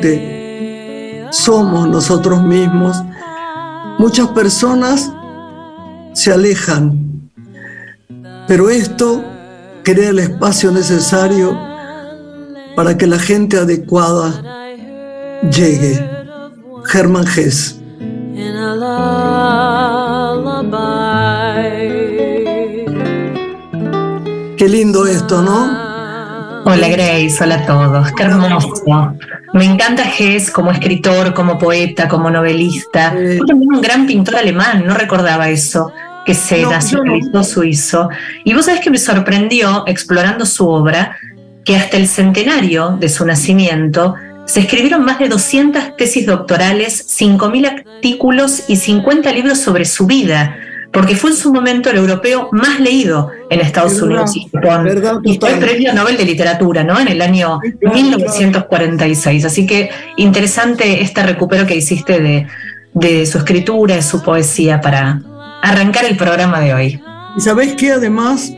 realmente somos nosotros mismos, muchas personas se alejan, pero esto crea el espacio necesario para que la gente adecuada llegue. Germán Gess. Qué lindo esto, ¿no? Hola Grace, hola a todos, qué hermoso. Me encanta Gess como escritor, como poeta, como novelista. también un gran pintor alemán, no recordaba eso, que se nacionalizó suizo. Y vos sabés que me sorprendió, explorando su obra, que hasta el centenario de su nacimiento se escribieron más de 200 tesis doctorales, 5.000 artículos y 50 libros sobre su vida porque fue en su momento el europeo más leído en Estados Unidos y y fue premio Nobel de Literatura, ¿no? En el año 1946. Así que interesante este recupero que hiciste de, de su escritura, de su poesía para arrancar el programa de hoy. Y sabéis que además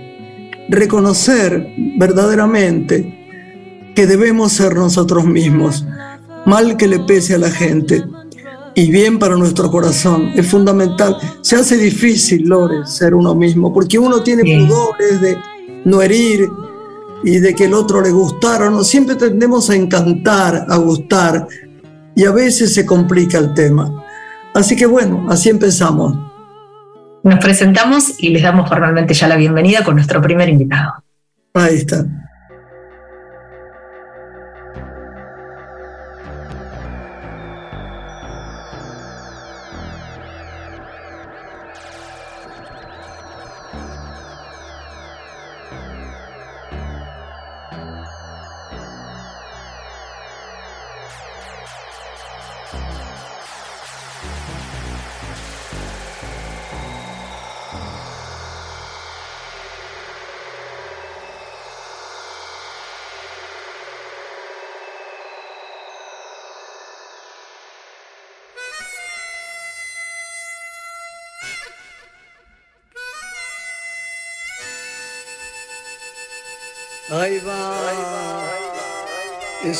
reconocer verdaderamente que debemos ser nosotros mismos, mal que le pese a la gente y bien para nuestro corazón. Es fundamental. Se hace difícil, Lore, ser uno mismo, porque uno tiene pudores de no herir y de que el otro le gustara. No siempre tendemos a encantar, a gustar, y a veces se complica el tema. Así que bueno, así empezamos. Nos presentamos y les damos formalmente ya la bienvenida con nuestro primer invitado. Ahí está.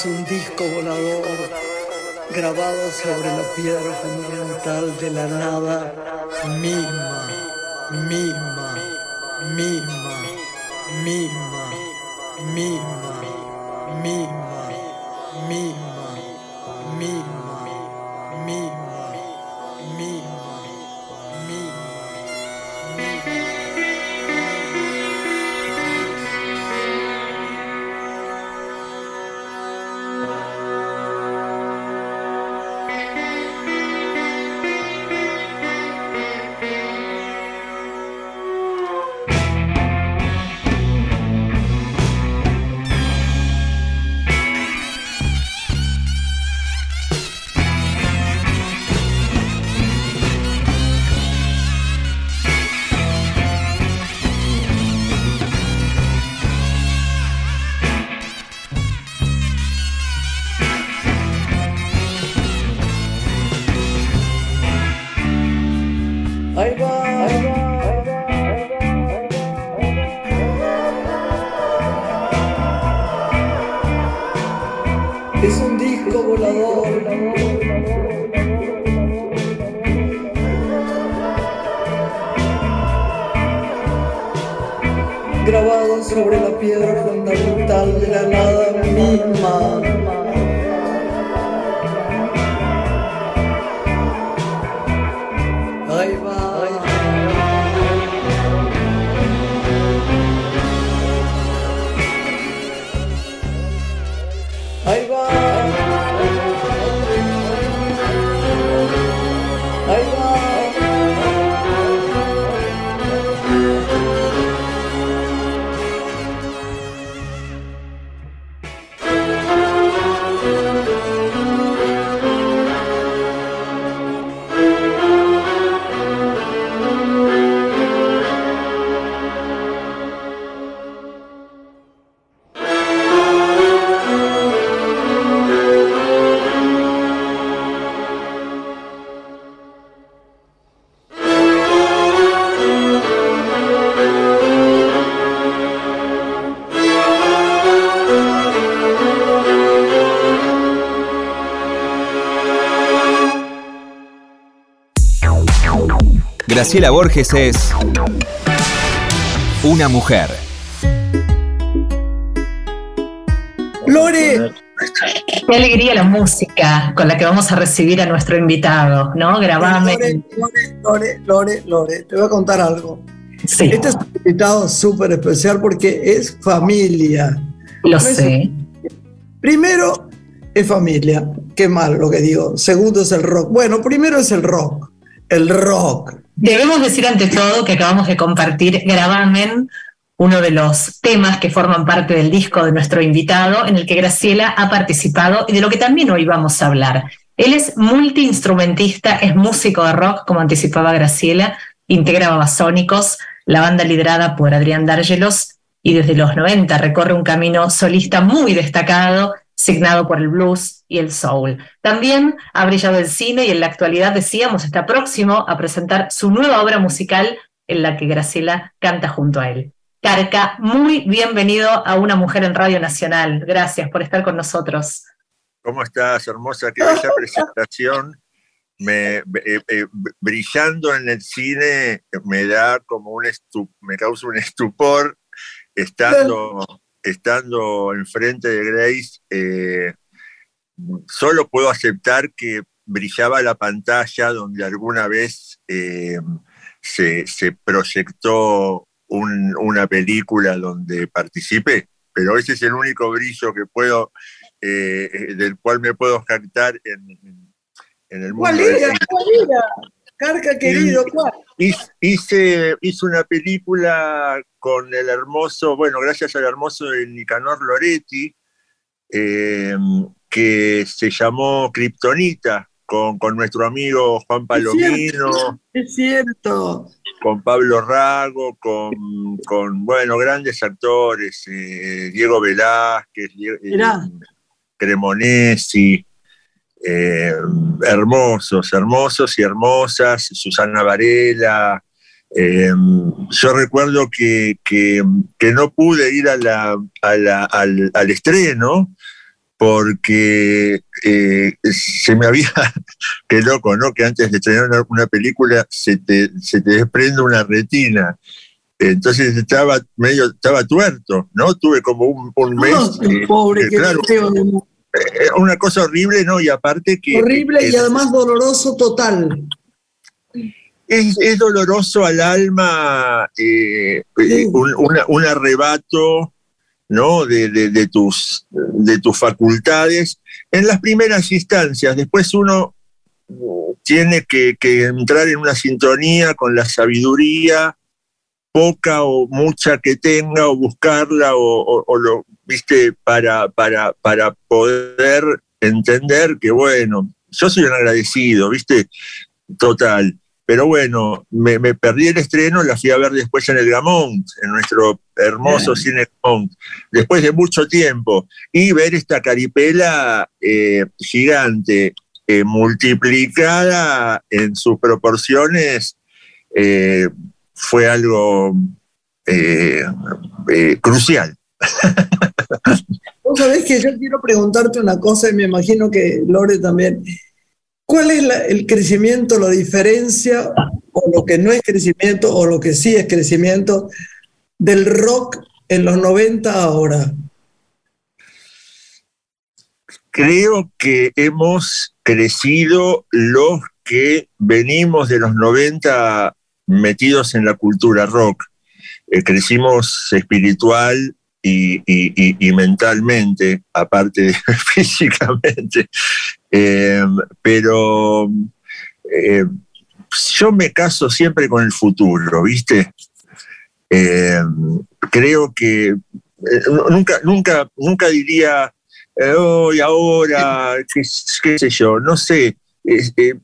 es un disco volador grabado sobre la piedra fundamental de la nada misma, misma, misma, misma, misma, misma, misma, misma. Graciela Borges es una mujer. Lore. Qué alegría la música con la que vamos a recibir a nuestro invitado, ¿no? Grabame. Lore, Lore, Lore, Lore, te voy a contar algo. Sí. Este es un invitado súper especial porque es familia. Lo sé. Primero, es familia. Qué mal lo que digo. Segundo es el rock. Bueno, primero es el rock. El rock. Debemos decir ante todo que acabamos de compartir Gravamen, uno de los temas que forman parte del disco de nuestro invitado, en el que Graciela ha participado y de lo que también hoy vamos a hablar. Él es multiinstrumentista, es músico de rock, como anticipaba Graciela, integra Babasónicos, la banda liderada por Adrián Dárgelos, y desde los 90 recorre un camino solista muy destacado, signado por el blues y el soul. También ha brillado el cine y en la actualidad, decíamos, está próximo a presentar su nueva obra musical en la que Graciela canta junto a él. Carca, muy bienvenido a Una Mujer en Radio Nacional. Gracias por estar con nosotros. ¿Cómo estás, hermosa? Qué bella presentación. Me, eh, eh, brillando en el cine me da como un me causa un estupor estando, estando enfrente de Grace. Eh, solo puedo aceptar que brillaba la pantalla donde alguna vez se, se, proyectó una película donde participé, pero ese es el único brillo que puedo, eh, eh, del cual me puedo jactar en, en el mundo. ¿Cuál era? ¿Cuál era? Carca querido, ¿cuál? Hice, hice una película con el hermoso, bueno, gracias al hermoso de Nicanor Loretti, eh, que se llamó Kryptonita, con, con, nuestro amigo Juan Palomino. Es creepto con Pablo Rago, con, con bueno, grandes actores, eh, Diego Velázquez, eh, Cremonesi, eh, hermosos, hermosos y hermosas, Susana Varela. yo recuerdo que, que, no pude ir a la, al, al estreno porque eh, se me había, qué loco, ¿no? Que antes de estrenar una, película se te, se te desprende una retina. Entonces estaba medio, estaba tuerto, ¿no? Tuve como un, un mes. Eh, pobre, que claro, eh, una cosa horrible, ¿no? Y aparte que. Horrible y además doloroso total. Es, es doloroso al alma un, un arrebato ¿no? De, tus, de tus facultades en las primeras instancias. Después uno tiene que, entrar en una sintonía con la sabiduría, poca o mucha que tenga, o buscarla, o, lo, viste, para, para, para poder entender que, bueno, yo soy un agradecido, viste, total. Pero bueno, me, perdí el estreno, la fui a ver después en el Gamont, en nuestro hermoso cine Gamont, después de mucho tiempo. Y ver esta caripela eh, gigante, eh, multiplicada en sus proporciones, eh, fue algo crucial. Vos sabés que yo quiero preguntarte una cosa y me imagino que Lore también. ¿Cuál es el crecimiento, la diferencia, o lo que no es crecimiento, o lo que sí es crecimiento del rock en los 90 ahora? Creo que hemos crecido los que venimos de los 90 metidos en la cultura rock. Eh, crecimos espiritual y, mentalmente, aparte de físicamente. Eh, pero eh, yo me caso siempre con el futuro, ¿viste? Eh, creo que nunca, nunca, nunca diría hoy, ahora, qué, sé yo, no sé.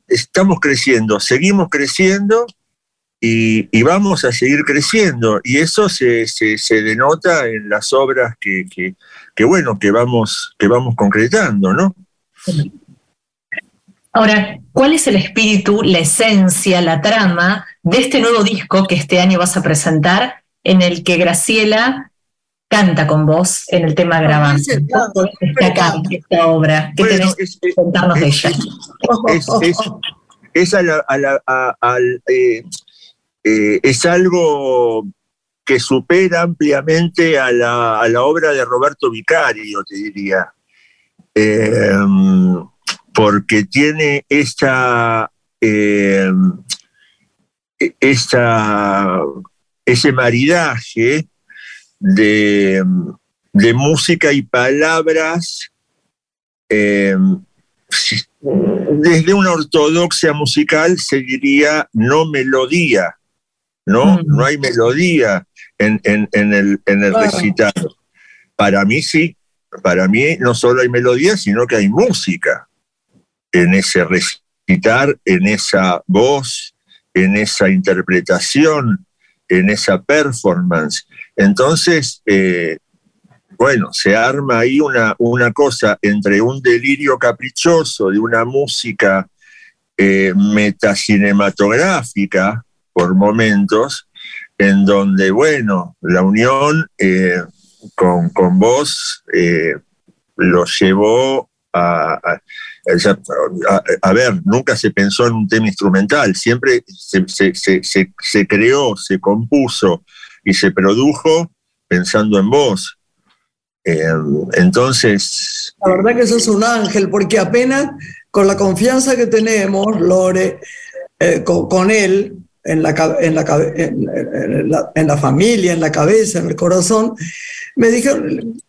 estamos creciendo, seguimos creciendo y, vamos a seguir creciendo. Y eso se, se, denota en las obras que, que, bueno, que vamos, que vamos concretando, ¿no? Ahora, ¿cuál es el espíritu, la esencia, la trama de este nuevo disco que este año vas a presentar, en el que Graciela canta con vos en el tema grabado? esta, esta obra, ¿qué tenés que contarnos de ella? Es, es, a la, a la, a, eh, eh, es algo que supera ampliamente a la, a la obra de Roberto Vicario, te diría. Em, porque tiene esta, em, esta, ese maridaje de, de música y palabras em, desde una ortodoxia musical se diría no melodía, ¿no? Mm. No hay melodía en, el, en el recital. Para mí sí, para mí no solo hay melodía, sino que hay música en ese recitar, en esa voz, en esa interpretación, en esa performance. Entonces, eh, bueno, se arma ahí una, una cosa entre un delirio caprichoso de una música eh, metacinematográfica por momentos, en donde, bueno, la unión eh, con, con, vos eh, lo llevó a, a, ver, nunca se pensó en un tema instrumental, siempre se, se, se, se creó, se compuso y se produjo pensando en vos. Em, entonces... La verdad que sos un ángel, porque apenas con la confianza que tenemos, Lore, eh, con, él, en la, en, la, en, la, familia, en la cabeza, en el corazón, me dijeron,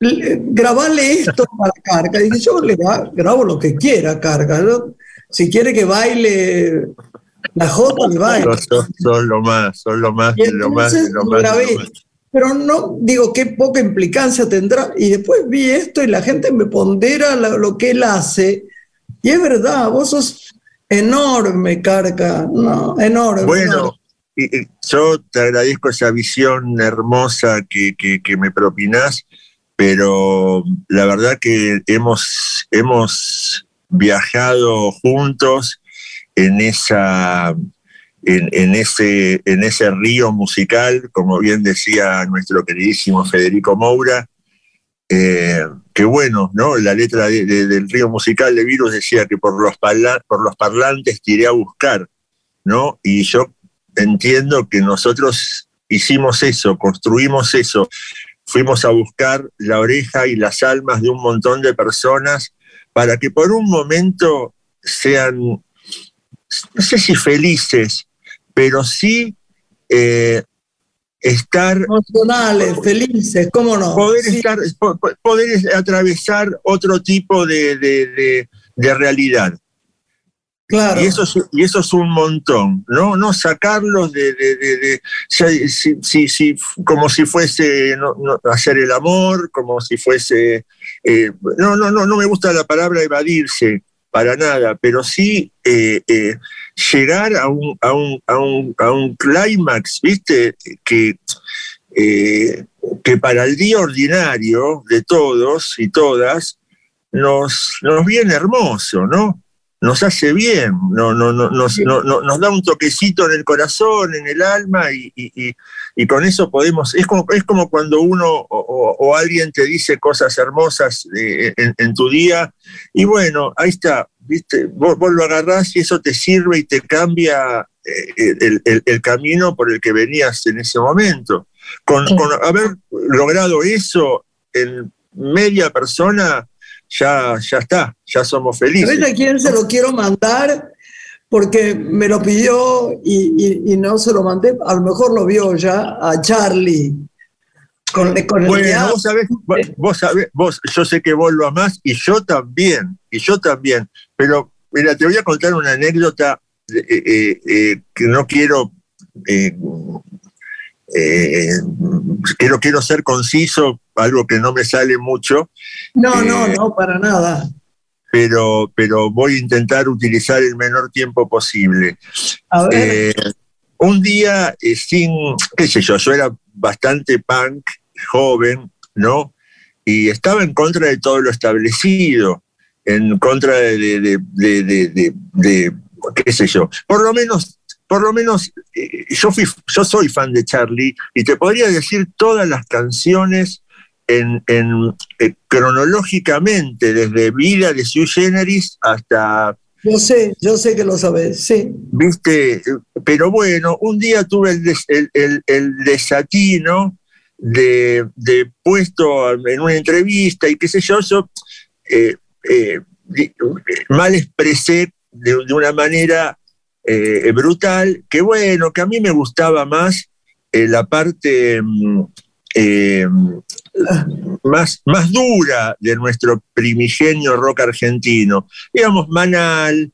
grabale esto para Carga. Y dije, yo le grabo lo que quiera, Carga. Si quiere que baile la Jota, le baile. Son, lo más, son lo más, lo más, lo más pero no, digo, qué poca implicancia tendrá. Y después vi esto y la gente me pondera lo, que él hace. Y es verdad, vos sos enorme, Carca, no, enorme. Bueno, yo te agradezco esa visión hermosa que, que, me propinás, pero la verdad que hemos, hemos viajado juntos en esa en, ese, en ese río musical, como bien decía nuestro queridísimo Federico Moura, eh, que bueno, ¿no? La letra del río musical de Virus decía que por los, por los parlantes tiré a buscar, ¿no? Y yo entiendo que nosotros hicimos eso, construimos eso, fuimos a buscar la oreja y las almas de un montón de personas para que por un momento sean, no sé si felices, pero sí eh, estar... Emocionales, felices, ¿cómo no? Poder, estar, poder atravesar otro tipo de, realidad. Claro. Y eso, es, y eso es un montón, ¿no? No sacarlos de, de, como si fuese hacer el amor, como si fuese. Eh, no, no, no, no me gusta la palabra evadirse, para nada, pero sí eh, eh, llegar a un, a un, a un, a un clímax, ¿viste? Que, eh, que para el día ordinario de todos y todas nos, nos viene hermoso, ¿no? Nos hace bien, no, no, no, nos, nos da un toquecito en el corazón, en el alma y, y, con eso podemos, es como, es como cuando uno o, alguien te dice cosas hermosas en, en tu día y bueno, ahí está, ¿viste? Vos, lo agarrás y eso te sirve y te cambia eh, el, camino por el que venías en ese momento. Con, haber logrado eso en media persona, ya, ya está, ya somos felices. ¿Sabes a quién se lo quiero mandar? Porque me lo pidió y, no se lo mandé, a lo mejor lo vio ya, a Charlie. Con, bueno, vos sabés, vos sabés, vos, yo sé que vos lo amás y yo también, y yo también, pero mira, te voy a contar una anécdota eh, eh, eh, que no quiero, quiero, quiero ser conciso, algo que no me sale mucho. No, no, no, para nada. Pero, pero voy a intentar utilizar el menor tiempo posible. un día, sin, qué sé yo, yo era bastante punk, joven, ¿no? Y estaba en contra de todo lo establecido en contra de, qué sé yo. Por lo menos, por lo menos eh, yo, fui, yo soy fan de Charlie y te podría decir todas las canciones en, en eh, cronológicamente, desde Vida de Sui Generis hasta Yo sé, yo sé que lo sabes, sí. Viste, pero bueno, un día tuve el, desatino de, puesto en una entrevista y qué sé yo, yo eh, eh, mal expresé de, una manera eh, brutal, que bueno, que a mí me gustaba más la parte mm, más, más dura de nuestro primigenio rock argentino. Digamos, Manal,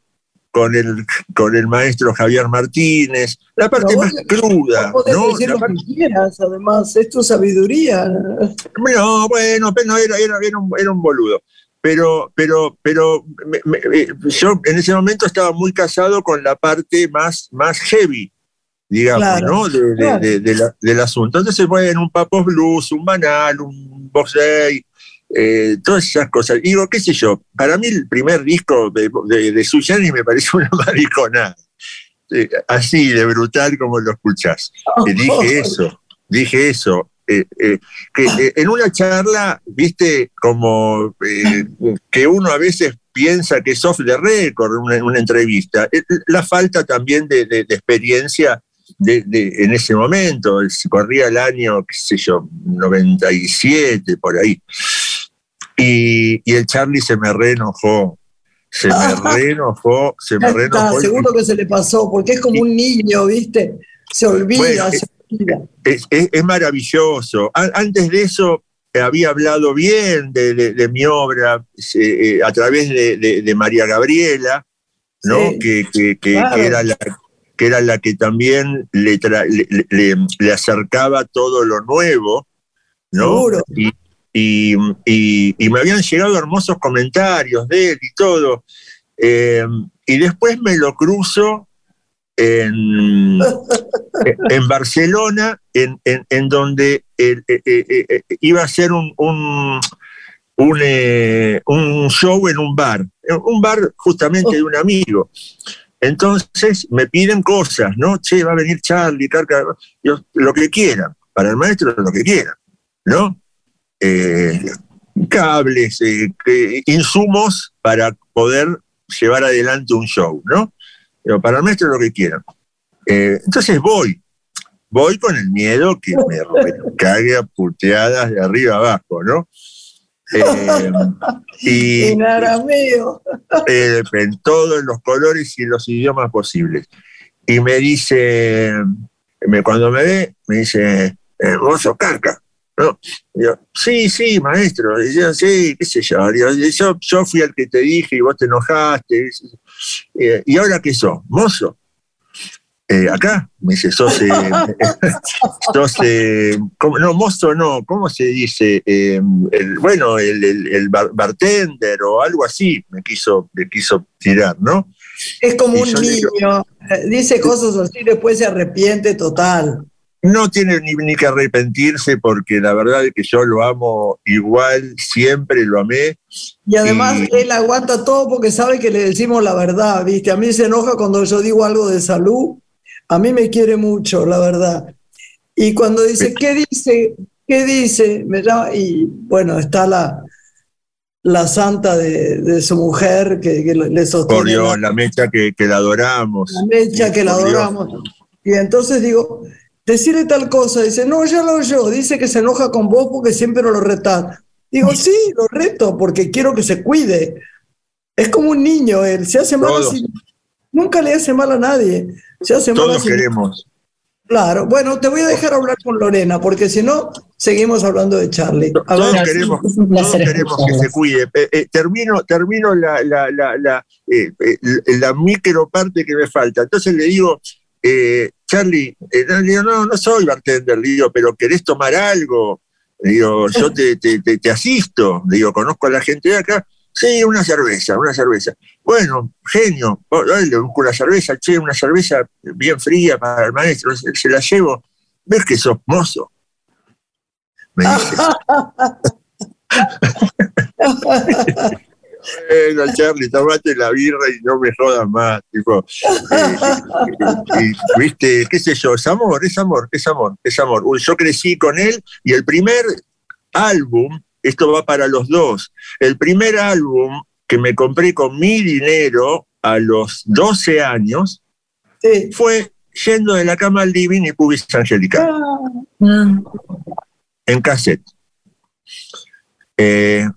con el, con el maestro Javier Martínez, la parte más cruda. ¿no? Decir lo que quieras, además, es tu sabiduría. No, bueno, pero era, era, era, un, era un boludo. Pero, pero, pero eh, yo en ese momento estaba muy casado con la parte más, más heavy digamos, ¿no? del asunto. Entonces, en un Papos Blues, un Banal, un Boxey, eh, todas esas cosas. Digo, qué sé yo, para mí el primer disco de, de, de me parece una maricona. Eh, así de brutal como lo escuchás. Oh. dije eso, dije eso. Eh, que en una charla, viste, como que uno a veces piensa que es off the record en una, entrevista, la falta también de, de experiencia en ese momento, se corría el año, qué sé yo, 97, por ahí. Y, el Charlie se me reenojó. Se me reenojó, se me reenojó. seguro que se le pasó, porque es como un niño, ¿viste? Se olvida, se olvida. Es, maravilloso. antes de eso había hablado bien de, mi obra eh, a través de, María Gabriela, ¿no? que, era la, que era la que también le, le, acercaba todo lo nuevo, ¿no? Y, y, me habían llegado hermosos comentarios de él y todo. Eh, y después me lo cruzo en, en Barcelona, en, en, donde eh, eh, iba a ser un, un, un, show en un bar, un bar justamente de un amigo. Entonces me piden cosas, ¿no? Che, va a venir Charlie, Carca, lo que quieran, para el maestro lo que quieran, ¿no? Eh, cables, eh, insumos para poder llevar adelante un show, ¿no? Pero para el maestro lo que quieran. Eh, entonces voy, voy con el miedo que me, me cague a puteadas de arriba abajo, ¿no? Eh, y, en arameo. Eh, en los colores y los idiomas posibles. Y me dice, me, cuando me ve, me dice, eh, vos sos carca. ¿no? yo, sí, sí, maestro. Y yo, sí, qué sé yo. Yo, yo. fui el que te dije y vos te enojaste. ¿Y ahora qué sos? ¿Mozo? Eh, acá, me dice, sos, eh, eh no, mozo no, ¿cómo se dice? Eh, bueno, el, bartender o algo así me quiso, me quiso tirar, ¿no? Es como un niño, dice cosas así, después se arrepiente total. No tiene ni, que arrepentirse porque la verdad es que yo lo amo igual, siempre lo amé. Y además él aguanta todo porque sabe que le decimos la verdad, ¿viste? A mí se enoja cuando yo digo algo de salud a mí me quiere mucho, la verdad. Y cuando dice, ¿qué dice? ¿Qué dice? Me llama, y bueno, está la, la santa de, su mujer que, le sostiene. Por Dios, la, mecha que, la adoramos. La mecha que la adoramos. Y entonces digo, decirle tal cosa, dice, no, ya lo oyó, dice que se enoja con vos porque siempre lo retás. Digo, sí, lo reto porque quiero que se cuide. Es como un niño, él se hace mal así. Nunca le hace mal a nadie. Todos queremos. Claro, bueno, te voy a dejar hablar con Lorena, porque si no, seguimos hablando de Charlie. Todos, queremos, que se cuide. Eh, eh, termino termino la, la, la, eh, la, micro parte que me falta. Entonces le digo, Charlie, no, no, soy bartender, le digo, pero ¿querés tomar algo? Le digo, yo te, te, te, asisto, le digo, conozco a la gente de acá. Sí, una cerveza, una cerveza. Bueno, genio, le busco una cerveza, che, una cerveza bien fría para el maestro, se, la llevo. ¿Ves que sos mozo? Me dice. bueno, Charlie, tomate la birra y no me jodas más. Tipo, eh, viste, qué sé yo, es amor, es amor, es amor, es amor. Yo crecí con él y el primer álbum esto va para los dos. El primer álbum que me compré con mi dinero, a los 12 años fue yendo de la cama al living y pubis angelical. Ah. En cassette. Eh,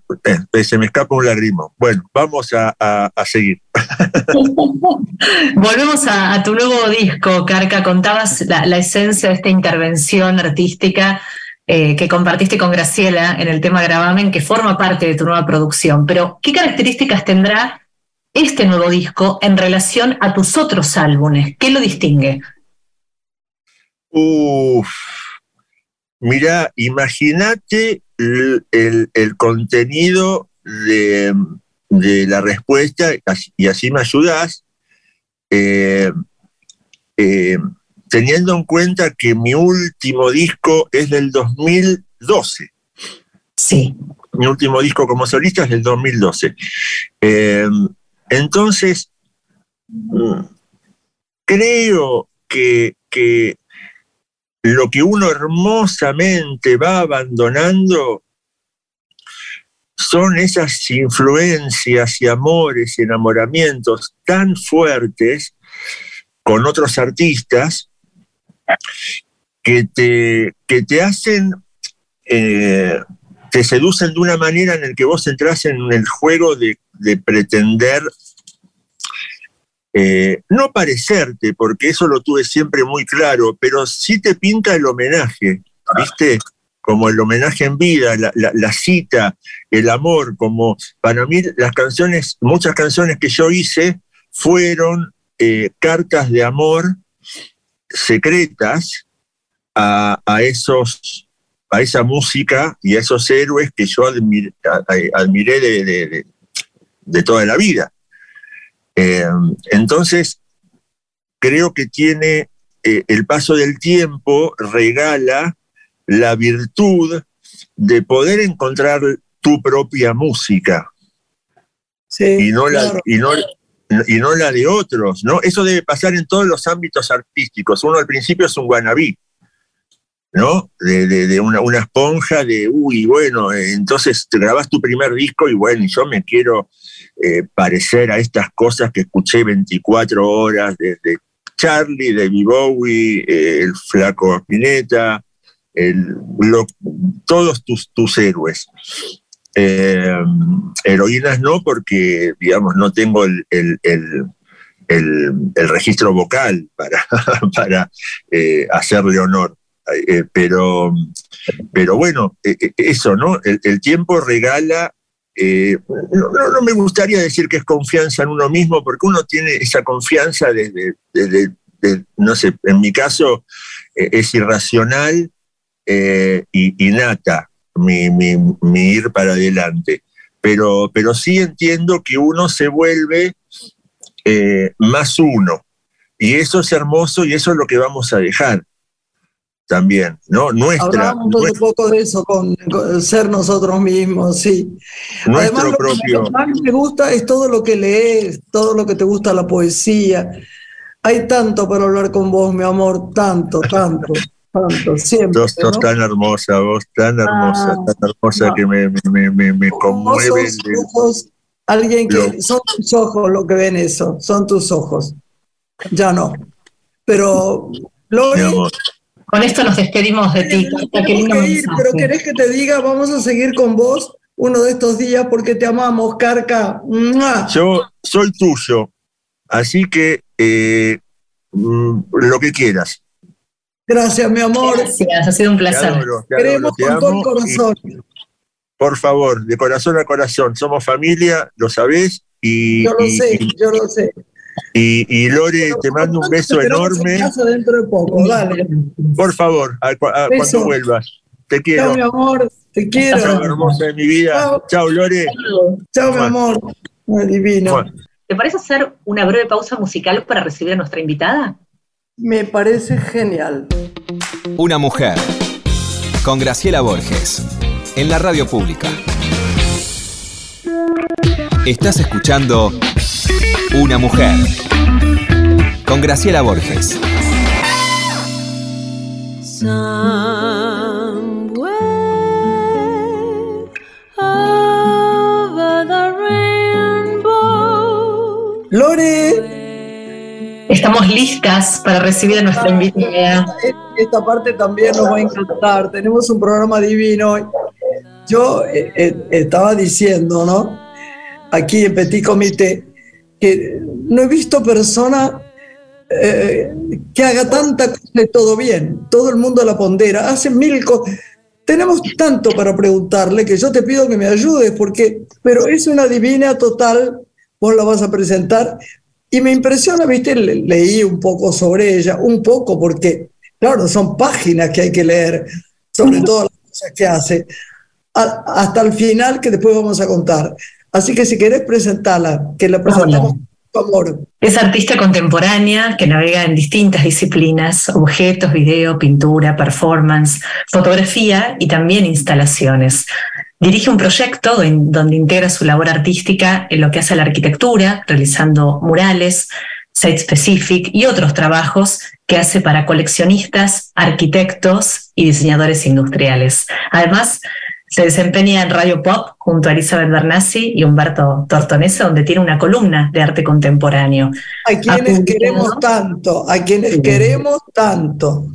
eh, se me escapa un lagrimo. Bueno, vamos a, seguir. Volvemos a, tu nuevo disco, Carca. Contabas la, esencia de esta intervención artística eh, que compartiste con Graciela en el tema Gravamen, que forma parte de tu nueva producción. Pero, ¿qué características tendrá este nuevo disco en relación a tus otros álbumes? ¿Qué lo distingue? Uf, mira, imagínate el, contenido de, la respuesta y así me ayudas, eh, eh, teniendo en cuenta que mi último disco es del 2012. Sí. Mi último disco como solista es del 2012. Eh, entonces, mm, creo que, que lo que uno hermosamente va abandonando son esas influencias y amores y enamoramientos tan fuertes con otros artistas que te, que te hacen, eh, te seducen de una manera en la que vos entras en el juego de, de pretender eh, no parecerte, porque eso lo tuve siempre muy claro, pero sí te pinta el homenaje, ¿viste? Como el homenaje en vida, la, cita, el amor, como para mí las canciones, muchas canciones que yo hice fueron eh, cartas de amor secretas a, esos a esa música y a esos héroes que yo admiré, de toda la vida. Eh, entonces, creo que tiene eh, el paso del tiempo, regala la virtud de poder encontrar tu propia música. y, no la, y, no, la de otros, ¿no? Eso debe pasar en todos los ámbitos artísticos. Uno al principio es un guanabí, ¿no? De, una, una, esponja de, uy, bueno, eh, entonces te grabas tu primer disco y bueno, yo me quiero eh, parecer a estas cosas que escuché 24 horas desde Charlie, David Bowie, eh, el flaco Spinetta, el, todos tus, tus héroes. Heroínas no, porque, digamos, no tengo el, el, el registro vocal para, para hacerle honor. Eh, pero, pero bueno, eh, eh, eso, ¿no? El, tiempo regala, no, me gustaría decir que es confianza en uno mismo, porque uno tiene esa confianza desde, no sé, en mi caso es irracional y innata mi, mi, ir para adelante. Pero, pero sí entiendo que uno se vuelve más uno. Y eso es hermoso y eso es lo que vamos a dejar también, ¿no? Nuestra. Hablamos un poco de eso, con, ser nosotros mismos, sí. Nuestro Además, propio. Lo que más me gusta es todo lo que lees, todo lo que te gusta la poesía. Hay tanto para hablar con vos, mi amor, tanto, tanto. Tanto, siempre. Sos, tan hermosa, vos tan hermosa, ah, tan hermosa que me, me, me, me conmueve. alguien que son tus ojos lo que ven eso, son tus ojos. Ya no. Pero, Lori, con esto nos despedimos de ti. pero querés que te diga, vamos a seguir con vos uno de estos días porque te amamos, Carca. Yo soy tuyo, así que eh, mm, lo que quieras. Gracias, mi amor. Gracias, ha sido un placer. Queremos con todo el corazón. por favor, de corazón a corazón, somos familia, lo sabés. Y, yo lo sé, yo lo sé. Y, Lore, te mando un beso enorme. dentro de poco, dale. Por favor, cuando vuelvas. Te quiero. Chao, mi amor. Te quiero. Chao, hermosa de mi vida. Chao, Lore. Chao, mi amor. divino. ¿Te parece hacer una breve pausa musical para recibir a nuestra invitada? Me parece genial. Una mujer. Con Graciela Borges. En la radio pública. Estás escuchando una mujer. Con Graciela Borges. Estamos listas para recibir nuestra invitada. Esta parte también nos va a encantar. Tenemos un programa divino. Yo eh, eh, estaba diciendo, ¿no? Aquí en Petit Comité, que no he visto persona eh, que haga tanta cosa y todo bien. Todo el mundo la pondera, hace mil cosas. Tenemos tanto para preguntarle que yo te pido que me ayudes, porque, pero es una divina total, vos la vas a presentar. Y me impresiona, viste, leí un poco sobre ella, un poco, porque, claro, son páginas que hay que leer sobre todas las cosas que hace, hasta el final que después vamos a contar. Así que si querés presentarla, que la presentamos. Es artista contemporánea que navega en distintas disciplinas, objetos, video, pintura, performance, fotografía y también instalaciones. Dirige un proyecto donde integra su labor artística en lo que hace a la arquitectura, realizando murales, site specific y otros trabajos que hace para coleccionistas, arquitectos y diseñadores industriales. Además, se desempeña en Radio Pop junto a Elizabeth Bernassi y Humberto Tortonese, donde tiene una columna de arte contemporáneo. A quienes queremos tanto, a quienes queremos tanto.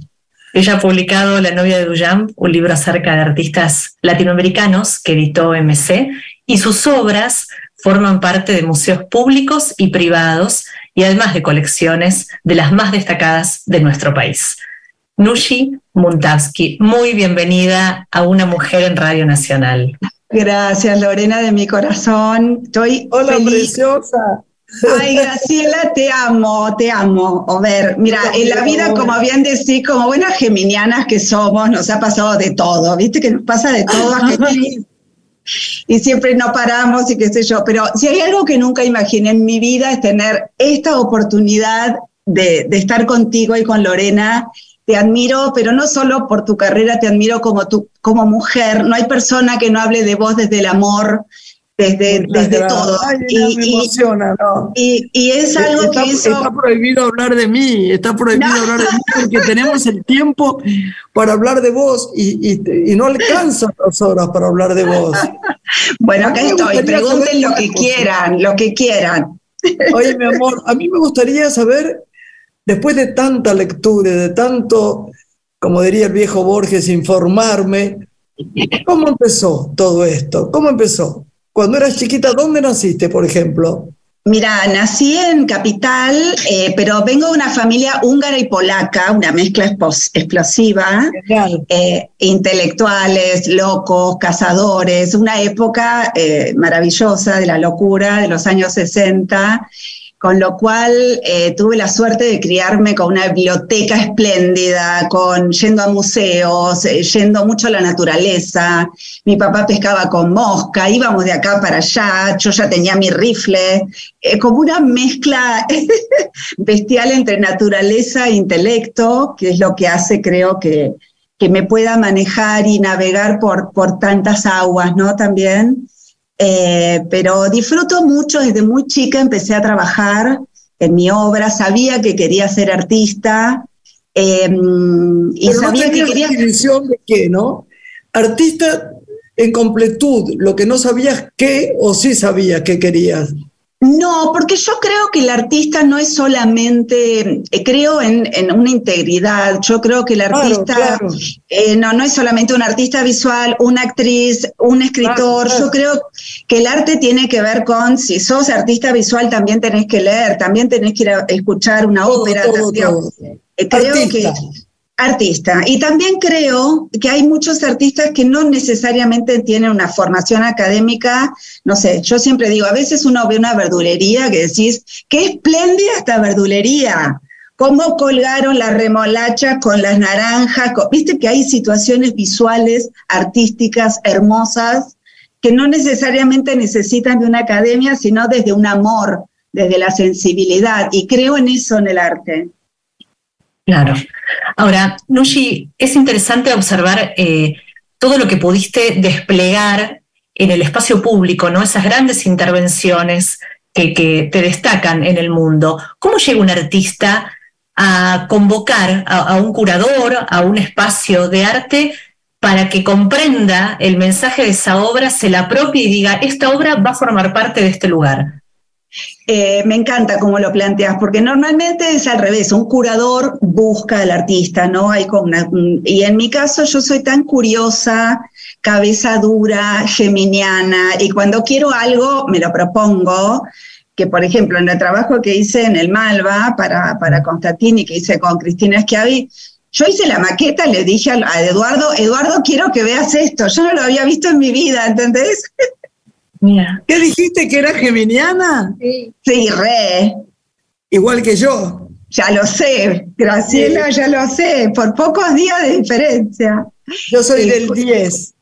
Ella ha publicado La novia de Dujam, un libro acerca de artistas latinoamericanos que editó MC, y sus obras forman parte de museos públicos y privados y además de colecciones de las más destacadas de nuestro país. Nushi Muntavsky, muy bienvenida a Una Mujer en Radio Nacional. Gracias, Lorena, de mi corazón. Estoy Hola, preciosa. Ay, Graciela, te amo, te amo. A ver, mira, en la vida, como bien decís, como buenas geminianas que somos, nos ha pasado de todo, ¿viste? Que nos pasa de todo y siempre no paramos y qué sé yo. Pero si hay algo que nunca imaginé en mi vida es tener esta oportunidad de, de estar contigo y con Lorena te admiro, pero no solo por tu carrera, te admiro como, tu, como mujer. No hay persona que no hable de vos desde el amor, desde, desde todo. y, me emociona, ¿no? y, y, es algo está, que eso... Está prohibido hablar de mí, está prohibido no. hablar de mí porque tenemos el tiempo para hablar de vos y, y no alcanzan las horas para hablar de vos. bueno, acá estoy, pregunten lo que quieran, lo que quieran. Oye, mi amor, a mí me gustaría saber después de tanta lectura, de tanto, como diría el viejo Borges, informarme, ¿cómo empezó todo esto? ¿Cómo empezó? Cuando eras chiquita, ¿dónde naciste, por ejemplo? Mira, nací en Capital, eh, pero vengo de una familia húngara y polaca, una mezcla explosiva, eh, intelectuales, locos, cazadores, una época eh, maravillosa de la locura de los años 60 con lo cual eh, tuve la suerte de criarme con una biblioteca espléndida, con yendo a museos, eh, yendo mucho a la naturaleza. Mi papá pescaba con mosca, íbamos de acá para allá, yo ya tenía mi rifle, eh, como una mezcla bestial entre naturaleza e intelecto, que es lo que hace, creo que, que me pueda manejar y navegar por, por tantas aguas, ¿no? También. Eh, pero disfruto mucho, desde muy chica empecé a trabajar en mi obra, sabía que quería ser artista eh, y pero sabía no que quería... definición de qué, ¿no? Artista en completud, lo que no sabías qué o sí sabías qué querías. No, porque yo creo que el artista no es solamente, eh, creo en, en, una integridad, yo creo que el artista claro, claro. Eh, no, no es solamente un artista visual, una actriz, un escritor, claro, yo creo que el arte tiene que ver con, si sos artista visual también tenés que leer, también tenés que ir a escuchar una todo, ópera. Todo, todo. Eh, creo artista. que artista. Y también creo que hay muchos artistas que no necesariamente tienen una formación académica. No sé, yo siempre digo, a veces uno ve una verdulería que decís, qué espléndida esta verdulería. Cómo colgaron las remolachas con las naranjas. Viste que hay situaciones visuales, artísticas, hermosas, que no necesariamente necesitan de una academia, sino desde un amor, desde la sensibilidad. Y creo en eso en el arte. Claro. Ahora, Nushi, es interesante observar eh, todo lo que pudiste desplegar en el espacio público, ¿no? Esas grandes intervenciones que, te destacan en el mundo. ¿Cómo llega un artista a convocar a, a, un curador, a un espacio de arte, para que comprenda el mensaje de esa obra, se la apropie y diga, esta obra va a formar parte de este lugar? Eh, me encanta cómo lo planteas, porque normalmente es al revés, un curador busca al artista, ¿no? Hay y en mi caso yo soy tan curiosa, cabeza dura, geminiana, y cuando quiero algo me lo propongo, que por ejemplo en el trabajo que hice en el Malva para, para Constantini, que hice con Cristina Schiavi, yo hice la maqueta, le dije a Eduardo, Eduardo, quiero que veas esto, yo no lo había visto en mi vida, ¿entendés? ¿Qué dijiste que era geminiana? Sí. Sí, re. Igual que yo. Ya lo sé, Graciela, ya lo sé, por pocos días de diferencia. Yo soy del 10.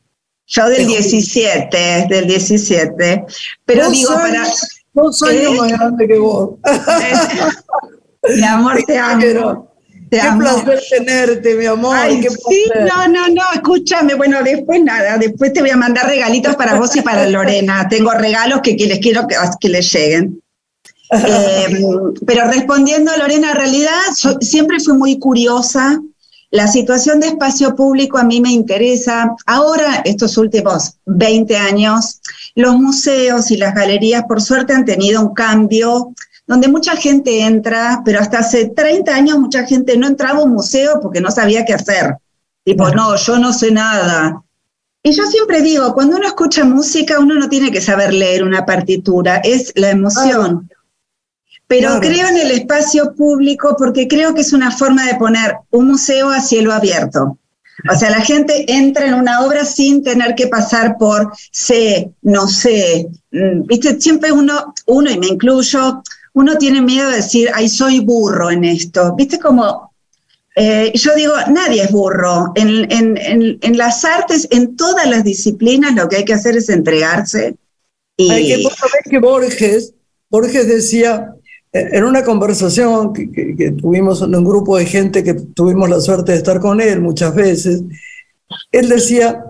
Yo del 17, del 17. Pero digo, para. Dos años más grande que vos. Mi amor, te amo qué placer tenerte, mi amor. sí, no, no, no, escúchame. Bueno, después nada, después te voy a mandar regalitos para vos y para Lorena. Tengo regalos que, les quiero que, que les lleguen. Em, pero respondiendo a Lorena, en realidad siempre fui muy curiosa. La situación de espacio público a mí me interesa. Ahora, estos últimos 20 años, los museos y las galerías, por suerte, han tenido un cambio donde mucha gente entra, pero hasta hace 30 años mucha gente no entraba a un museo porque no sabía qué hacer. Tipo, no, yo no sé nada. Y yo siempre digo, cuando uno escucha música, uno no tiene que saber leer una partitura, es la emoción. Pero creo en el espacio público porque creo que es una forma de poner un museo a cielo abierto. O sea, la gente entra en una obra sin tener que pasar por sé, no sé. Mm, viste, siempre uno, uno y me incluyo, uno tiene miedo de decir, ay, soy burro en esto. ¿Viste como eh, yo digo, nadie es burro. En, las artes, en todas las disciplinas, lo que hay que hacer es entregarse. Y... Hay que, que Borges, Borges decía, eh, en una conversación que, tuvimos en un grupo de gente que tuvimos la suerte de estar con él muchas veces, él decía,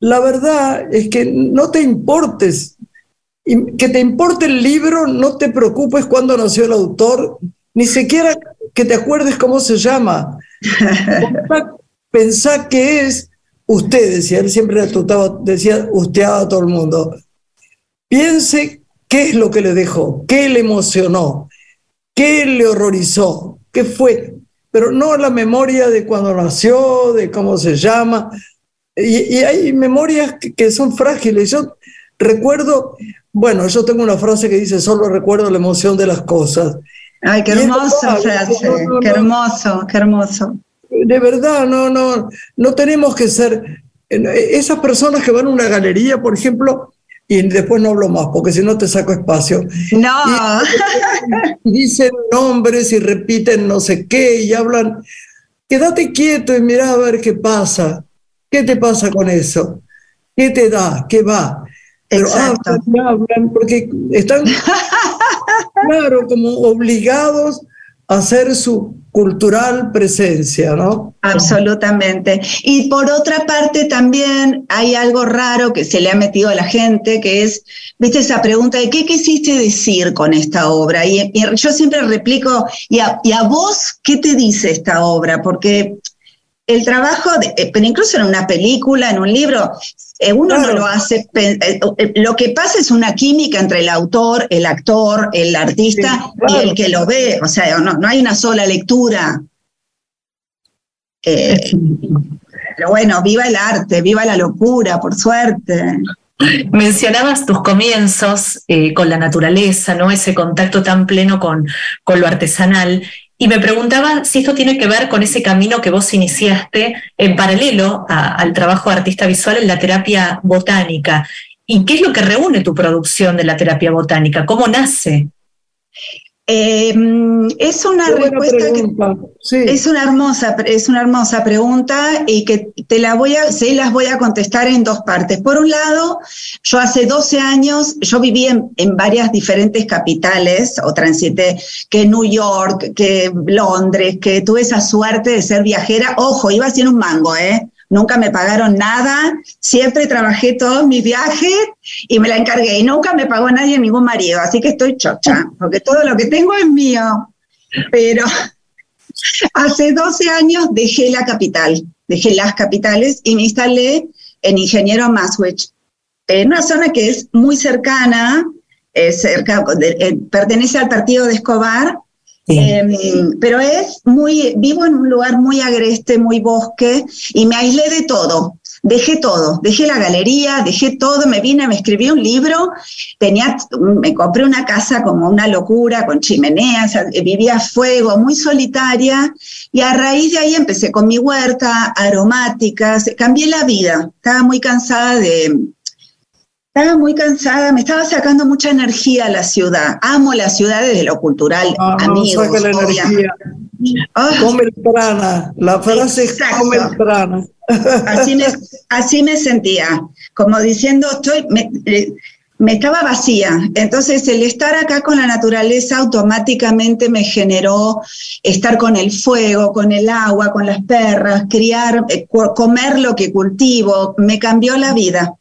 la verdad es que no te importes que te importe el libro, no te preocupes cuándo nació el autor, ni siquiera que te acuerdes cómo se llama. Pensá que es ustedes, y él siempre decía usted a todo el mundo. Piense qué es lo que le dejó, qué le emocionó, qué le horrorizó, qué fue, pero no la memoria de cuando nació, de cómo se llama. Y, hay memorias que, que, son frágiles. Yo recuerdo bueno, yo tengo una frase que dice, solo recuerdo la emoción de las cosas. Ay, qué hermosa frase, qué hermoso, qué hermoso. De verdad, no, no, no tenemos que ser esas personas que van a una galería, por ejemplo, y después no hablo más, porque si no te saco espacio. No. Y, dicen nombres y repiten no sé qué y hablan. Quédate quieto y mira a ver qué pasa. ¿Qué te pasa con eso? ¿Qué te da? ¿Qué va? Pero hablan, porque están, claro, como obligados a hacer su cultural presencia, ¿no? Absolutamente. Y por otra parte también hay algo raro que se le ha metido a la gente, que es, viste, esa pregunta de qué quisiste decir con esta obra. Y, yo siempre replico, ¿y a, ¿y a, vos qué te dice esta obra? Porque el trabajo, eh, pero incluso en una película, en un libro, eh, uno no lo hace. Eh, lo que pasa es una química entre el autor, el actor, el artista y el que lo ve. O sea, no, no hay una sola lectura. pero bueno, viva el arte, viva la locura, por suerte. Mencionabas tus comienzos con la naturaleza, ¿no? Ese contacto tan pleno con, con lo artesanal. Y me preguntaba si esto tiene que ver con ese camino que vos iniciaste en paralelo al trabajo de artista visual en la terapia botánica. ¿Y qué es lo que reúne tu producción de la terapia botánica? ¿Cómo nace? Em, es una respuesta que, es una hermosa, es una hermosa pregunta y que te la voy a, sí, las voy a contestar en dos partes. Por un lado, yo hace 12 años, yo viví en, en varias diferentes capitales o transité que New York, que Londres, que tuve esa suerte de ser viajera. Ojo, iba haciendo un mango, ¿eh? Nunca me pagaron nada, siempre trabajé todos mis viajes y me la encargué. Y nunca me pagó nadie ningún marido, así que estoy chocha, porque todo lo que tengo es mío. Pero hace 12 años dejé la capital, dejé las capitales y me instalé en Ingeniero Maswich, en una zona que es muy cercana cerca, pertenece al partido de Escobar, em, pero es muy, vivo en un lugar muy agreste, muy bosque, y me aislé de todo. Dejé todo, dejé la galería, dejé todo, me vine, me escribí un libro, tenía, me compré una casa como una locura, con chimeneas, vivía a fuego, muy solitaria, y a raíz de ahí empecé con mi huerta, aromáticas, cambié la vida, estaba muy cansada de, estaba muy cansada, me estaba sacando mucha energía a la ciudad. Amo la ciudad desde lo cultural, ah, amigos. la energía. Ah. la frase es Así me, así me sentía, como diciendo, estoy, me, me estaba vacía. Entonces el estar acá con la naturaleza automáticamente me generó estar con el fuego, con el agua, con las perras, criar, eh, comer lo que cultivo, me cambió la vida.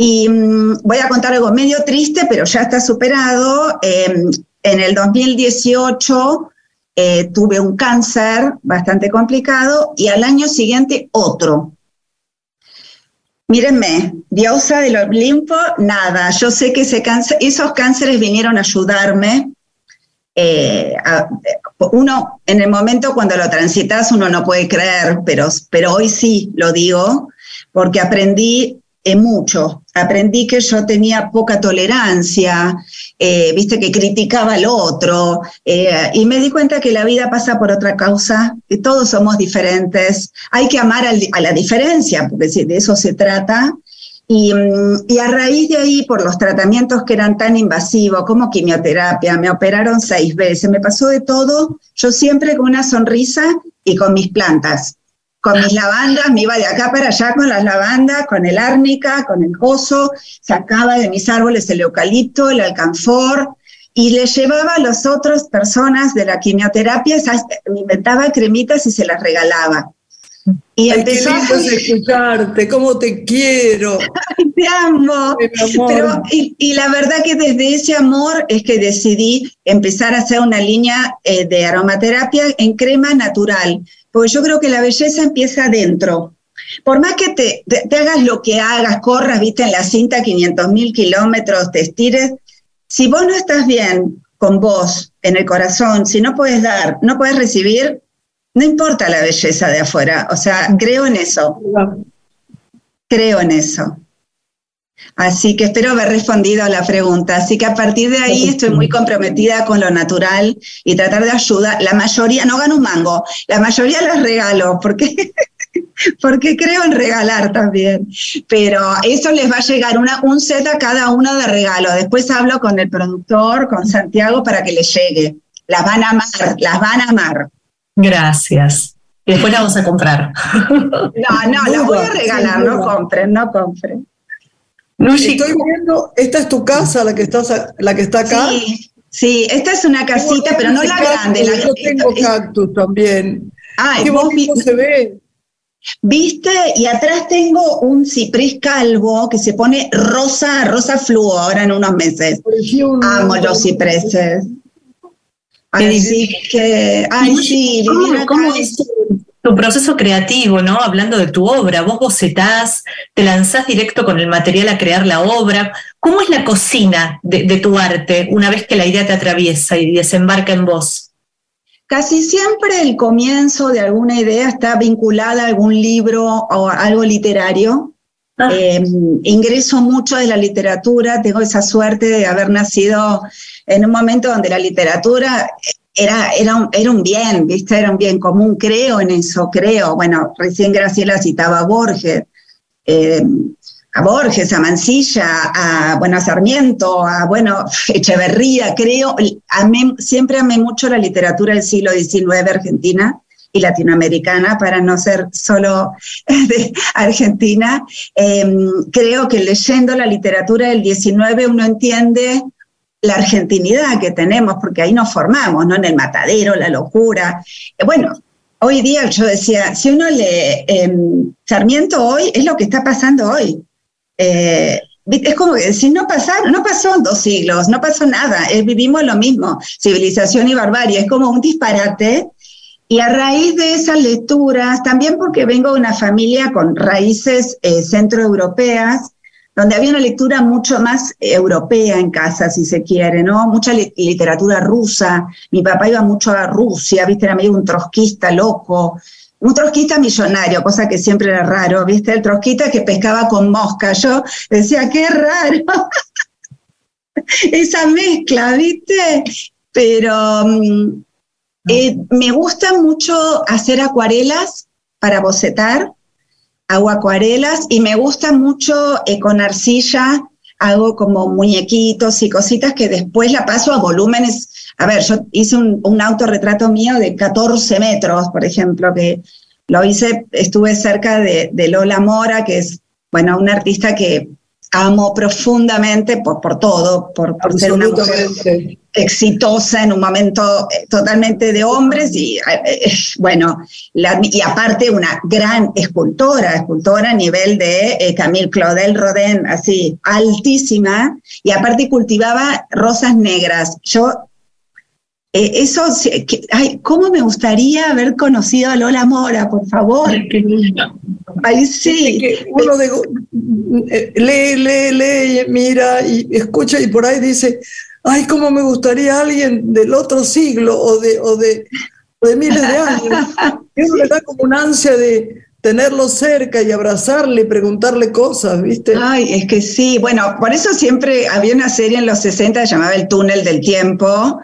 Y mm, voy a contar algo medio triste, pero ya está superado. Em, en el 2018 eh, tuve un cáncer bastante complicado y al año siguiente otro. Mírenme, diosa del Olimpo, nada. Yo sé que esos cánceres vinieron a ayudarme. Eh, uno, en el momento cuando lo transitas, uno no puede creer, pero, pero hoy sí lo digo, porque aprendí mucho. Aprendí que yo tenía poca tolerancia, eh, viste que criticaba al otro, eh, y me di cuenta que la vida pasa por otra causa, que todos somos diferentes. Hay que amar a la diferencia, porque de eso se trata. Y, mm, y, a raíz de ahí, por los tratamientos que eran tan invasivos como quimioterapia, me operaron seis veces, me pasó de todo, yo siempre con una sonrisa y con mis plantas con mis lavandas, me iba de acá para allá con las lavandas, con el árnica, con el coso, sacaba de mis árboles el eucalipto, el alcanfor, y le llevaba a las otras personas de la quimioterapia, me inventaba cremitas y se las regalaba. Y Ay, empezó qué escucharte, cómo te quiero. te amo. y, la verdad que desde ese amor es que decidí empezar a hacer una línea eh, de aromaterapia en crema natural, porque yo creo que la belleza empieza adentro. Por más que te, te, hagas lo que hagas, corras, viste, en la cinta 500 mil kilómetros, te estires, si vos no estás bien con vos, en el corazón, si no puedes dar, no puedes recibir, no importa la belleza de afuera. O sea, creo en eso. Creo en eso. Así que espero haber respondido a la pregunta. Así que a partir de ahí estoy muy comprometida con lo natural y tratar de ayudar. La mayoría, no gano un mango, la mayoría las regalo porque, porque creo en regalar también. Pero eso les va a llegar una, un set a cada uno de regalo. Después hablo con el productor, con Santiago, para que les llegue. Las van a amar, las van a amar. Gracias. Y después las vamos a comprar. No, no, las voy a regalar, no compren, no compren. Estoy viendo, esta es tu casa, la que, estás, la que está acá. Sí, sí, esta es una casita, pero no la grande. La yo tengo cactus también. Ay, Qué bonito se ve. ¿Viste? Y atrás tengo un ciprés calvo que se pone rosa, rosa fluo ahora en unos meses. Amo los cipreses. Así que, ay, sí, ¿Cómo, es tu proceso creativo, ¿no? Hablando de tu obra, vos bocetás, te lanzás directo con el material a crear la obra. ¿Cómo es la cocina de, tu arte una vez que la idea te atraviesa y desembarca en vos? Casi siempre el comienzo de alguna idea está vinculada a algún libro o algo literario. Ah. Em, ingreso mucho de la literatura, tengo esa suerte de haber nacido en un momento donde la literatura era, era, un, era un bien, ¿viste? Era un bien común, creo en eso, creo. Bueno, recién Graciela citaba a Borges, eh, a Borges, a Mancilla, a, bueno, a Sarmiento, a, bueno, Echeverría, creo, siempre amé mucho la literatura del siglo XIX argentina y latinoamericana, para no ser solo de Argentina. Em, creo que leyendo la literatura del XIX uno entiende la argentinidad que tenemos, porque ahí nos formamos, ¿no? En el matadero, la locura. Bueno, hoy día yo decía, si uno lee em, Sarmiento hoy, es lo que está pasando hoy. Eh, es como que si no pasaron, no pasó dos siglos, no pasó nada, vivimos lo mismo, civilización y barbarie, es como un disparate. Y a raíz de esas lecturas, también porque vengo de una familia con raíces eh, centroeuropeas, donde había una lectura mucho más europea en casa, si se quiere, ¿no? Mucha literatura rusa. Mi papá iba mucho a Rusia, ¿viste? Era medio un trotskista loco. Un trotskista millonario, cosa que siempre era raro, ¿viste? El trotskista que pescaba con mosca. Yo decía, qué raro. Esa mezcla, ¿viste? Pero mm, eh, me gusta mucho hacer acuarelas para bocetar, hago acuarelas y me gusta mucho eh, con arcilla, hago como muñequitos y cositas que después la paso a volúmenes. A ver, yo hice un, autorretrato mío de 14 metros, por ejemplo, que lo hice, estuve cerca de, de Lola Mora, que es, bueno, una artista que amo profundamente por, por todo, por, ser una mujer exitosa en un momento eh, totalmente de hombres y eh, eh, bueno, y aparte una gran escultora, escultora a nivel de Camille Claudel Rodin, así altísima, y aparte cultivaba rosas negras. Yo eh, eso, ay, ¿cómo me gustaría haber conocido a Lola Mora, por favor? Ay, sí. uno eh, lee, lee, lee, mira y escucha y por ahí dice, ay, ¿cómo me gustaría alguien del otro siglo o de, o de, de miles de años? Y uno le da como una ansia de, tenerlo cerca y abrazarle y preguntarle cosas, ¿viste? Ay, es que sí. Bueno, por eso siempre había una serie en los 60 llamada El túnel del tiempo,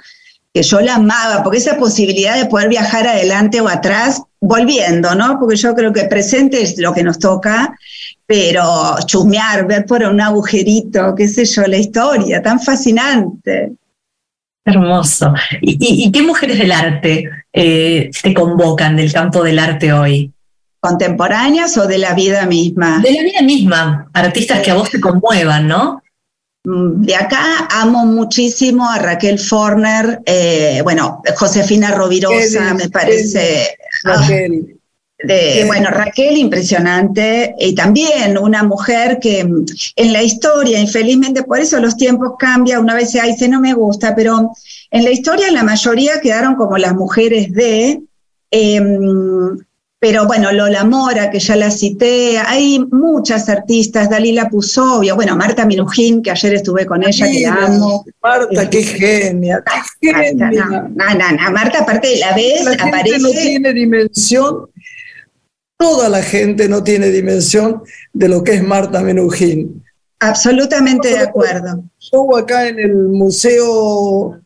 que yo la amaba, porque esa posibilidad de poder viajar adelante o atrás, volviendo, ¿no? Porque yo creo que presente es lo que nos toca, pero chusmear, ver por un agujerito, qué sé yo, la historia, tan fascinante. Hermoso. ¿Y, qué mujeres del arte eh, te convocan del campo del arte hoy? ¿Contemporáneas o de la vida misma? De la vida misma, artistas que a vos te conmuevan, ¿no? Mm, de acá amo muchísimo a Raquel Forner, eh, bueno, Josefina Rovirosa, me parece. Ah, Raquel. bueno, Raquel, impresionante, y también una mujer que mm, en la historia, infelizmente, por eso los tiempos cambian, una vez se dice no me gusta, pero en la historia la mayoría quedaron como las mujeres de, em, pero bueno, Lola Mora, que ya la cité, hay muchas artistas, Dalila Pusovia, bueno, Marta Minujín, que ayer estuve con ella, que la amo. Marta, qué genia, qué genia. No, no, no, Marta, aparte de la vez, la aparece. no tiene dimensión, toda la gente no tiene dimensión de lo que es Marta Minujín. Absolutamente de acuerdo. Yo acá en el Museo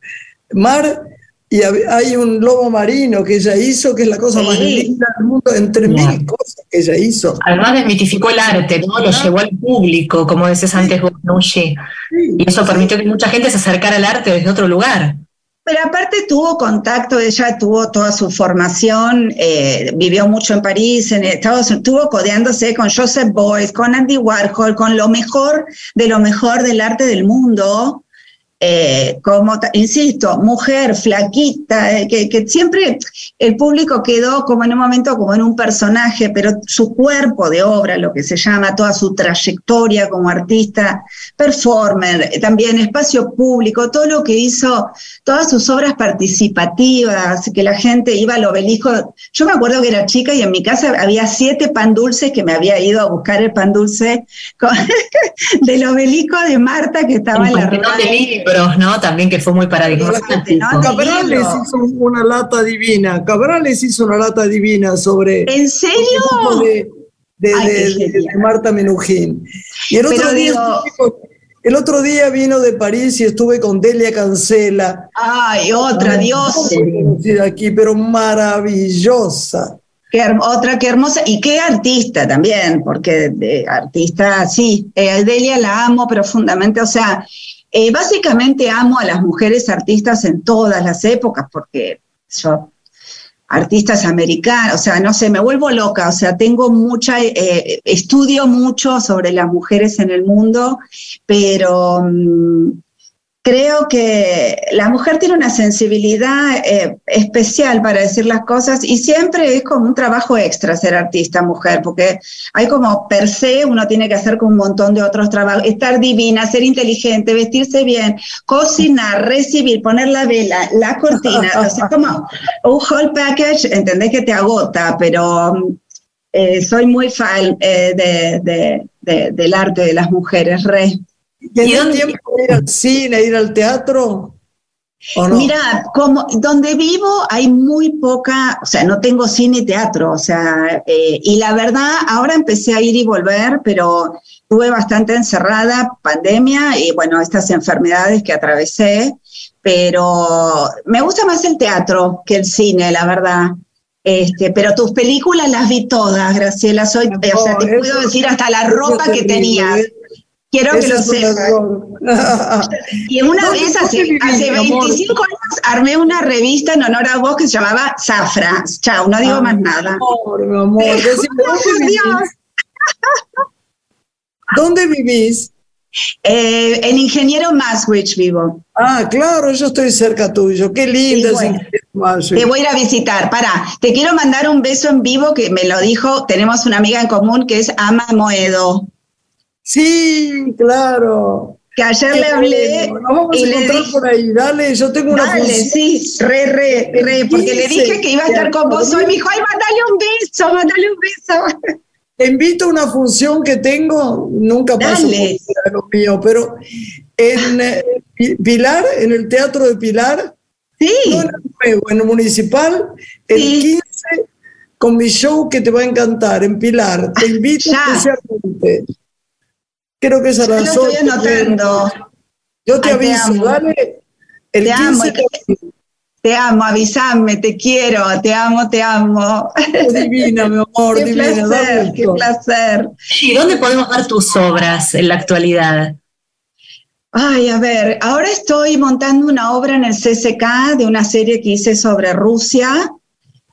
Mar y hay un lobo marino que ella hizo, que es la cosa más linda del mundo, entre mil cosas que ella hizo. Además desmitificó el arte, ¿no? Lo llevó al público, como decías antes, Bonucci. Y eso permitió que mucha gente se acercara al arte desde otro lugar. Pero aparte tuvo contacto, ella tuvo toda su formación, eh, vivió mucho en París, en Estados Unidos, estuvo codeándose con Joseph Beuys, con Andy Warhol, con lo mejor de lo mejor del arte del mundo. Eh, como, insisto, mujer, flaquita, eh, que, siempre el público quedó como en un momento como en un personaje, pero su cuerpo de obra, lo que se llama, toda su trayectoria como artista, performer, también espacio público, todo lo que hizo, todas sus obras participativas, que la gente iba al obelisco. Yo me acuerdo que era chica y en mi casa había siete pan dulces que me había ido a buscar el pan dulce del obelisco de Marta que estaba en la ¿no? También que fue muy paradigmático. Cabrales hizo una lata divina, Cabrales hizo una lata divina sobre... ¿En serio? De, Marta Menujín. Y el otro, día, el otro día vino de París y estuve con Delia Cancela. Ay, otra, Dios. Aquí, pero maravillosa. Qué, otra, qué hermosa, y qué artista también, porque de artista, sí, eh, Delia la amo profundamente, o sea, eh, básicamente amo a las mujeres artistas en todas las épocas porque yo, artistas americanas, o sea, no sé, me vuelvo loca, o sea, tengo mucha, eh, estudio mucho sobre las mujeres en el mundo, pero mm, creo que la mujer tiene una sensibilidad eh, especial para decir las cosas y siempre es como un trabajo extra ser artista mujer, porque hay como per se uno tiene que hacer con un montón de otros trabajos, estar divina, ser inteligente, vestirse bien, cocinar, recibir, poner la vela, la cortina, o sea, como un whole package, entendés que te agota, pero eh, soy muy fan eh, de del arte de las mujeres, re. ¿Y dónde tiempo ir al cine, ir al teatro? Mira, como donde vivo hay muy poca, o sea, no tengo cine y teatro, o sea, eh, y la verdad, ahora empecé a ir y volver, pero estuve bastante encerrada, pandemia y bueno, estas enfermedades que atravesé, pero me gusta más el teatro que el cine, la verdad. Este, pero tus películas las vi todas, Graciela, soy, o sea, te puedo decir hasta la ropa que tenías. Quiero que lo sepas. y una vez, hace, 25 años, armé una revista en honor a vos que se llamaba Zafra. Chao, no digo más nada. Amor, mi amor. ¿Dónde vivís? Eh, en Ingeniero Maswich vivo. Ah, claro, yo estoy cerca tuyo. Qué lindo Te voy a ir a visitar. Para, te quiero mandar un beso en vivo que me lo dijo. Tenemos una amiga en común que es Ama Moedo. Sí, claro. Que ayer le hablé. vamos y a encontrar por ahí, dale, yo tengo una Dale, sí, re, re, re, porque le dije que iba a estar con vos hoy, me dijo, ay, mandale un beso, mandale un beso. Te invito a una función que tengo, nunca paso por lo mío, pero en eh, Pilar, en el Teatro de Pilar, sí. no en el en el municipal, el 15, con mi show que te va a encantar, en Pilar. Te invito especialmente. Creo que es a las Yo estoy anotando. Yo te aviso, dale. El te amo. Te amo, avísame, te quiero, te amo, te amo. divina, mi amor, qué Placer, qué placer. ¿Y dónde podemos ver tus obras en la actualidad? Ay, a ver, ahora estoy montando una obra en el CCK de una serie que hice sobre Rusia,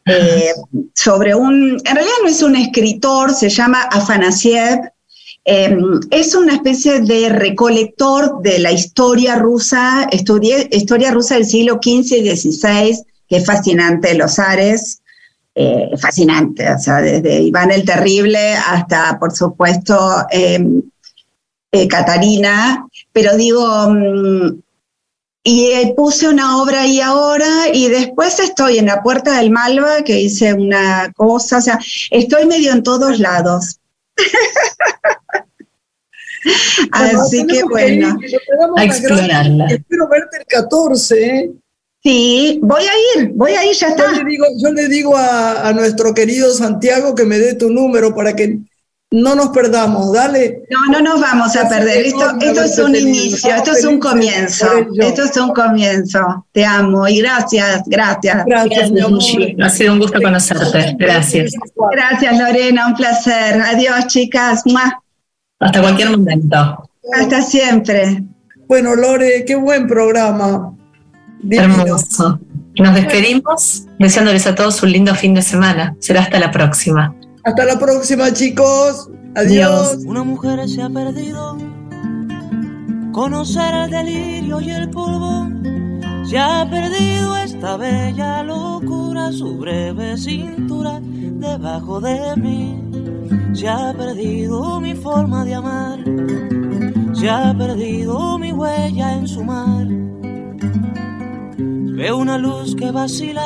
eh, sobre un, en realidad no es un escritor, se llama Afanasiev, Em, es una especie de recolector de la historia rusa, estudié historia rusa del siglo XV y XVI, que es fascinante, los Ares, eh, fascinante, o sea, desde Iván el Terrible hasta, por supuesto, em, eh, Catarina, pero digo, mm, y eh, puse una obra ahí ahora y después estoy en la Puerta del Malva, que hice una cosa, o sea, estoy medio en todos lados. Así que bueno, a explorarla. Espero verte el 14. ¿eh? Sí, voy a ir, voy a ir, ya está. Yo le digo, yo le digo a, nuestro querido Santiago que me dé tu número para que no nos perdamos, dale. No, no nos vamos a perder. Esto, esto es un inicio, esto es un comienzo. Esto es un comienzo. Te amo y gracias, gracias. Gracias, mi amor. Ha sido un gusto conocerte. Gracias. Gracias, Lorena, un placer. Adiós, chicas. Hasta cualquier momento. Hasta siempre. Bueno, Lore, qué buen programa. Hermoso. Nos despedimos deseándoles a todos un lindo fin de semana. Será hasta la próxima. Hasta la próxima, chicos. Adiós. Una mujer se ha perdido. Conocer el delirio y el polvo. Se ha perdido esta bella locura, su breve cintura debajo de mí. Se ha perdido mi forma de amar. Se ha perdido mi huella en su mar. Veo una luz que vacila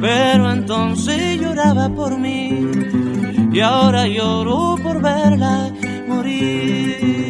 pero entonces lloraba por mí y ahora lloro por verla morir.